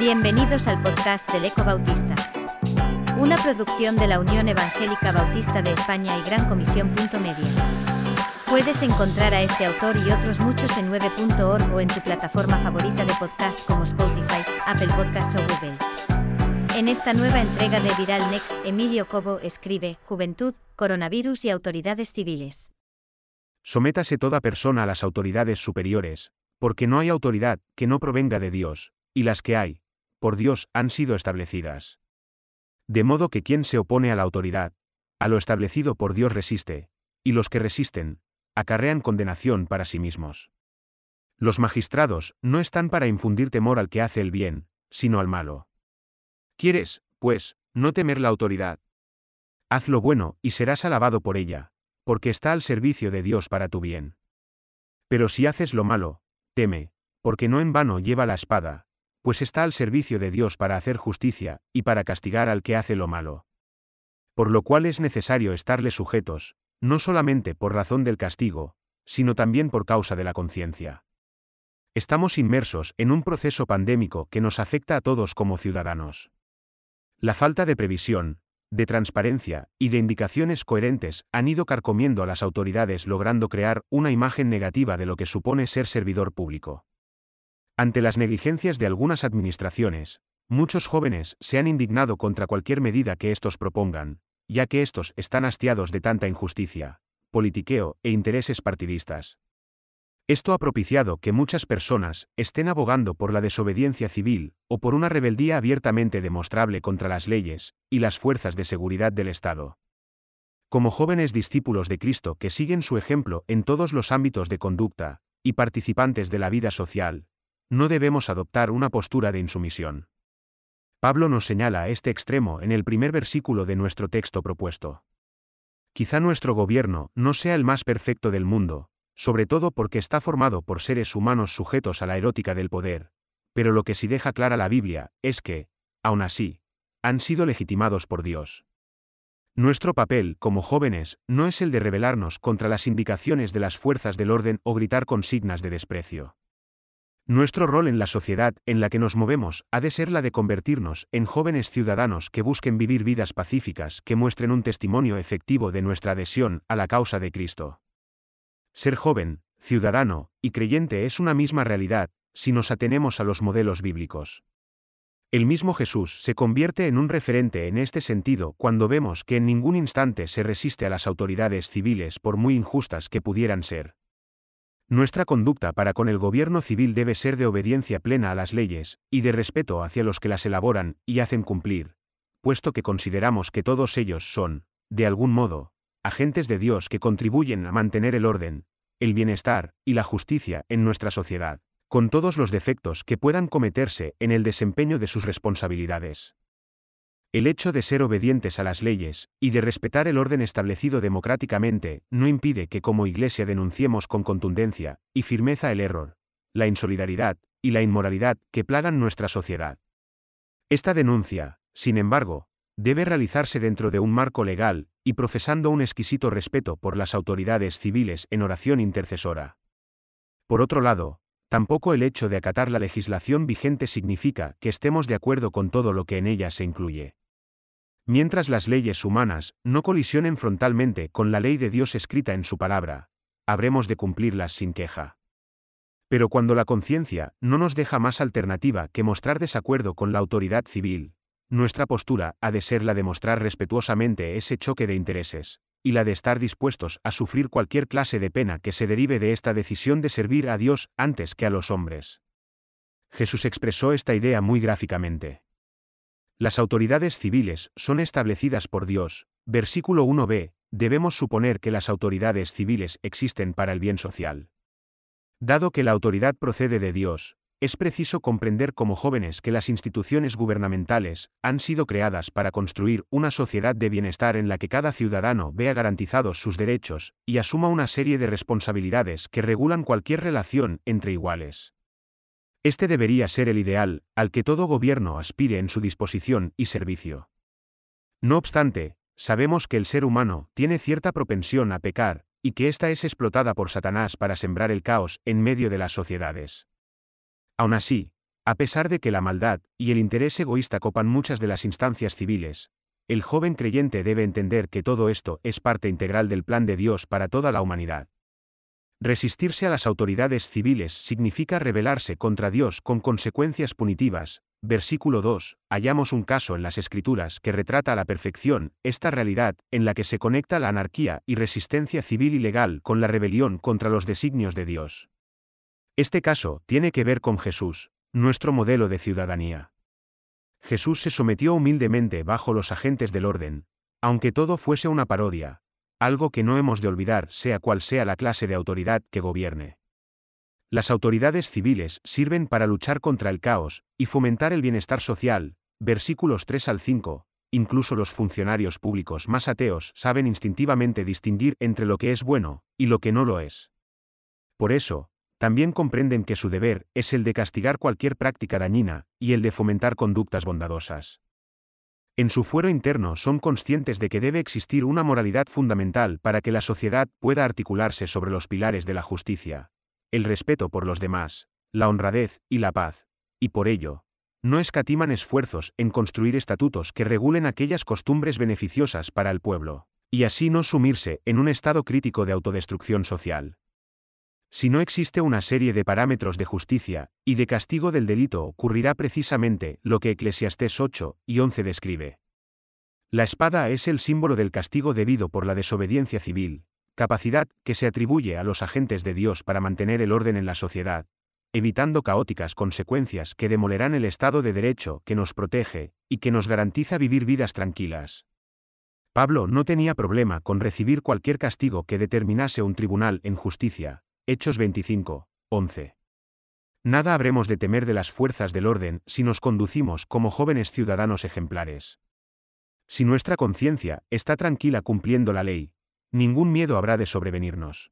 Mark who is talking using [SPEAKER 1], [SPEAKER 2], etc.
[SPEAKER 1] Bienvenidos al podcast del Eco Bautista. Una producción de la Unión Evangélica Bautista de España y Gran Comisión. Media. Puedes encontrar a este autor y otros muchos en 9.org o en tu plataforma favorita de podcast como Spotify, Apple Podcasts o Google. En esta nueva entrega de Viral Next, Emilio Cobo escribe Juventud, coronavirus y autoridades civiles.
[SPEAKER 2] Sométase toda persona a las autoridades superiores, porque no hay autoridad que no provenga de Dios, y las que hay, por Dios, han sido establecidas. De modo que quien se opone a la autoridad, a lo establecido por Dios resiste, y los que resisten, acarrean condenación para sí mismos. Los magistrados no están para infundir temor al que hace el bien, sino al malo. ¿Quieres, pues, no temer la autoridad? Haz lo bueno y serás alabado por ella, porque está al servicio de Dios para tu bien. Pero si haces lo malo, teme, porque no en vano lleva la espada, pues está al servicio de Dios para hacer justicia, y para castigar al que hace lo malo. Por lo cual es necesario estarle sujetos, no solamente por razón del castigo, sino también por causa de la conciencia. Estamos inmersos en un proceso pandémico que nos afecta a todos como ciudadanos. La falta de previsión, de transparencia y de indicaciones coherentes han ido carcomiendo a las autoridades logrando crear una imagen negativa de lo que supone ser servidor público. Ante las negligencias de algunas administraciones, muchos jóvenes se han indignado contra cualquier medida que estos propongan, ya que estos están hastiados de tanta injusticia, politiqueo e intereses partidistas. Esto ha propiciado que muchas personas estén abogando por la desobediencia civil o por una rebeldía abiertamente demostrable contra las leyes y las fuerzas de seguridad del Estado. Como jóvenes discípulos de Cristo que siguen su ejemplo en todos los ámbitos de conducta y participantes de la vida social, no debemos adoptar una postura de insumisión. Pablo nos señala este extremo en el primer versículo de nuestro texto propuesto. Quizá nuestro gobierno no sea el más perfecto del mundo, sobre todo porque está formado por seres humanos sujetos a la erótica del poder, pero lo que sí deja clara la Biblia es que, aun así, han sido legitimados por Dios. Nuestro papel como jóvenes no es el de rebelarnos contra las indicaciones de las fuerzas del orden o gritar consignas de desprecio. Nuestro rol en la sociedad en la que nos movemos ha de ser la de convertirnos en jóvenes ciudadanos que busquen vivir vidas pacíficas que muestren un testimonio efectivo de nuestra adhesión a la causa de Cristo. Ser joven, ciudadano y creyente es una misma realidad, si nos atenemos a los modelos bíblicos. El mismo Jesús se convierte en un referente en este sentido cuando vemos que en ningún instante se resiste a las autoridades civiles por muy injustas que pudieran ser. Nuestra conducta para con el gobierno civil debe ser de obediencia plena a las leyes, y de respeto hacia los que las elaboran y hacen cumplir, puesto que consideramos que todos ellos son, de algún modo, agentes de Dios que contribuyen a mantener el orden, el bienestar y la justicia en nuestra sociedad, con todos los defectos que puedan cometerse en el desempeño de sus responsabilidades. El hecho de ser obedientes a las leyes y de respetar el orden establecido democráticamente no impide que como Iglesia denunciemos con contundencia y firmeza el error, la insolidaridad y la inmoralidad que plagan nuestra sociedad. Esta denuncia, sin embargo, debe realizarse dentro de un marco legal y profesando un exquisito respeto por las autoridades civiles en oración intercesora. Por otro lado, tampoco el hecho de acatar la legislación vigente significa que estemos de acuerdo con todo lo que en ella se incluye. Mientras las leyes humanas no colisionen frontalmente con la ley de Dios escrita en su palabra, habremos de cumplirlas sin queja. Pero cuando la conciencia no nos deja más alternativa que mostrar desacuerdo con la autoridad civil, nuestra postura ha de ser la de mostrar respetuosamente ese choque de intereses, y la de estar dispuestos a sufrir cualquier clase de pena que se derive de esta decisión de servir a Dios antes que a los hombres. Jesús expresó esta idea muy gráficamente. Las autoridades civiles son establecidas por Dios. Versículo 1b. Debemos suponer que las autoridades civiles existen para el bien social. Dado que la autoridad procede de Dios, es preciso comprender como jóvenes que las instituciones gubernamentales han sido creadas para construir una sociedad de bienestar en la que cada ciudadano vea garantizados sus derechos y asuma una serie de responsabilidades que regulan cualquier relación entre iguales. Este debería ser el ideal, al que todo gobierno aspire en su disposición y servicio. No obstante, sabemos que el ser humano tiene cierta propensión a pecar, y que ésta es explotada por Satanás para sembrar el caos en medio de las sociedades. Aún así, a pesar de que la maldad y el interés egoísta copan muchas de las instancias civiles, el joven creyente debe entender que todo esto es parte integral del plan de Dios para toda la humanidad. Resistirse a las autoridades civiles significa rebelarse contra Dios con consecuencias punitivas. Versículo 2. Hallamos un caso en las Escrituras que retrata a la perfección esta realidad en la que se conecta la anarquía y resistencia civil y legal con la rebelión contra los designios de Dios. Este caso tiene que ver con Jesús, nuestro modelo de ciudadanía. Jesús se sometió humildemente bajo los agentes del orden, aunque todo fuese una parodia, algo que no hemos de olvidar sea cual sea la clase de autoridad que gobierne. Las autoridades civiles sirven para luchar contra el caos y fomentar el bienestar social, versículos 3 al 5, incluso los funcionarios públicos más ateos saben instintivamente distinguir entre lo que es bueno y lo que no lo es. Por eso, también comprenden que su deber es el de castigar cualquier práctica dañina y el de fomentar conductas bondadosas. En su fuero interno son conscientes de que debe existir una moralidad fundamental para que la sociedad pueda articularse sobre los pilares de la justicia, el respeto por los demás, la honradez y la paz, y por ello, no escatiman esfuerzos en construir estatutos que regulen aquellas costumbres beneficiosas para el pueblo, y así no sumirse en un estado crítico de autodestrucción social. Si no existe una serie de parámetros de justicia y de castigo del delito, ocurrirá precisamente lo que Eclesiastés 8 y 11 describe. La espada es el símbolo del castigo debido por la desobediencia civil, capacidad que se atribuye a los agentes de Dios para mantener el orden en la sociedad, evitando caóticas consecuencias que demolerán el Estado de Derecho que nos protege y que nos garantiza vivir vidas tranquilas. Pablo no tenía problema con recibir cualquier castigo que determinase un tribunal en justicia, Hechos 25, 11. Nada habremos de temer de las fuerzas del orden si nos conducimos como jóvenes ciudadanos ejemplares. Si nuestra conciencia está tranquila cumpliendo la ley, ningún miedo habrá de sobrevenirnos.